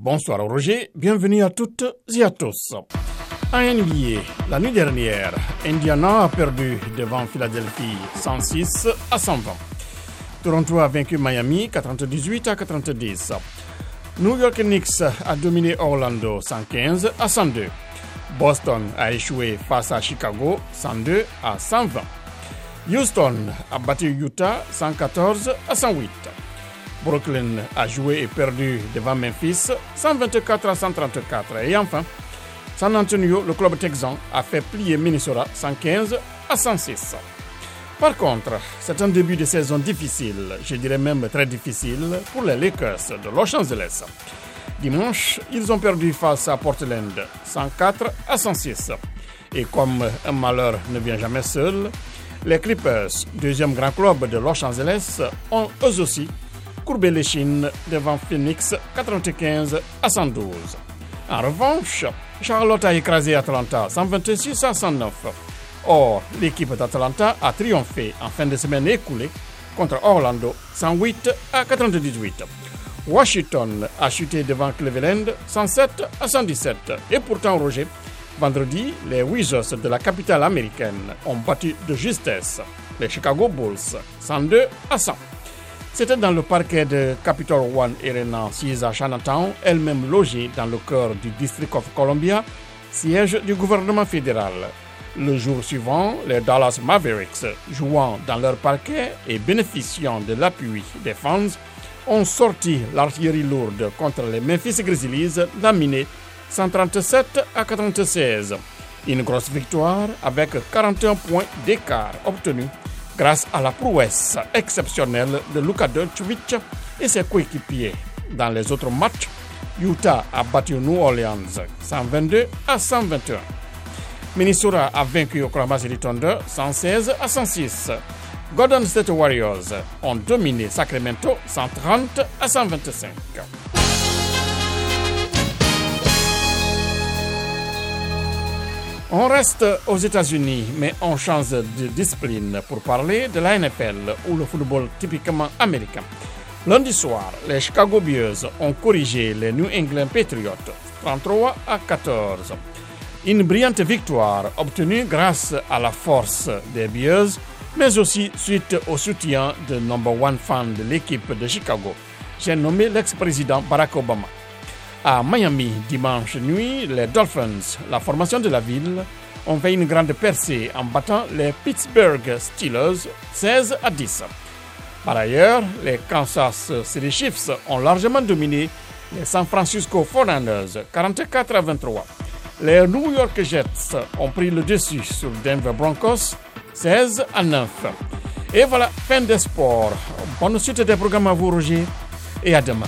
Bonsoir Roger, bienvenue à toutes et à tous. En NBA, la nuit dernière, Indiana a perdu devant Philadelphie 106 à 120. Toronto a vaincu Miami 98 à 90. New York Knicks a dominé Orlando 115 à 102. Boston a échoué face à Chicago 102 à 120. Houston a battu Utah 114 à 108. Brooklyn a joué et perdu devant Memphis 124 à 134. Et enfin, San Antonio, le club texan, a fait plier Minnesota 115 à 106. Par contre, c'est un début de saison difficile, je dirais même très difficile, pour les Lakers de Los Angeles. Dimanche, ils ont perdu face à Portland 104 à 106. Et comme un malheur ne vient jamais seul, les Clippers, deuxième grand club de Los Angeles, ont eux aussi courbé les chines devant Phoenix 95 à 112. En revanche, Charlotte a écrasé Atlanta 126 à 109. Or, l'équipe d'Atlanta a triomphé en fin de semaine écoulée contre Orlando 108 à 98. Washington a chuté devant Cleveland 107 à 117. Et pourtant, Roger, vendredi, les Wizards de la capitale américaine ont battu de justesse les Chicago Bulls 102 à 100. C'était dans le parquet de Capitol One Arena 6 à Chinatown, elle-même logée dans le cœur du District of Columbia, siège du gouvernement fédéral. Le jour suivant, les Dallas Mavericks, jouant dans leur parquet et bénéficiant de l'appui des fans, ont sorti l'artillerie lourde contre les Memphis Grizzlies, laminés 137 à 96. Une grosse victoire avec 41 points d'écart obtenus grâce à la prouesse exceptionnelle de Luka Doncic et ses coéquipiers. Dans les autres matchs, Utah a battu New Orleans 122 à 121. Minnesota a vaincu Oklahoma City Thunder 116 à 106. Golden State Warriors ont dominé Sacramento 130 à 125. On reste aux États-Unis, mais on change de discipline pour parler de la NFL ou le football typiquement américain. Lundi soir, les Chicago Bears ont corrigé les New England Patriots 33 à 14. Une brillante victoire obtenue grâce à la force des Bears, mais aussi suite au soutien de number one fan de l'équipe de Chicago. J'ai nommé l'ex-président Barack Obama. À Miami, dimanche nuit, les Dolphins, la formation de la ville, ont fait une grande percée en battant les Pittsburgh Steelers 16 à 10. Par ailleurs, les Kansas City Chiefs ont largement dominé les San Francisco 49ers 44 à 23. Les New York Jets ont pris le dessus sur Denver Broncos 16 à 9. Et voilà, fin des sports. Bonne suite des programmes à vous, Roger, et à demain.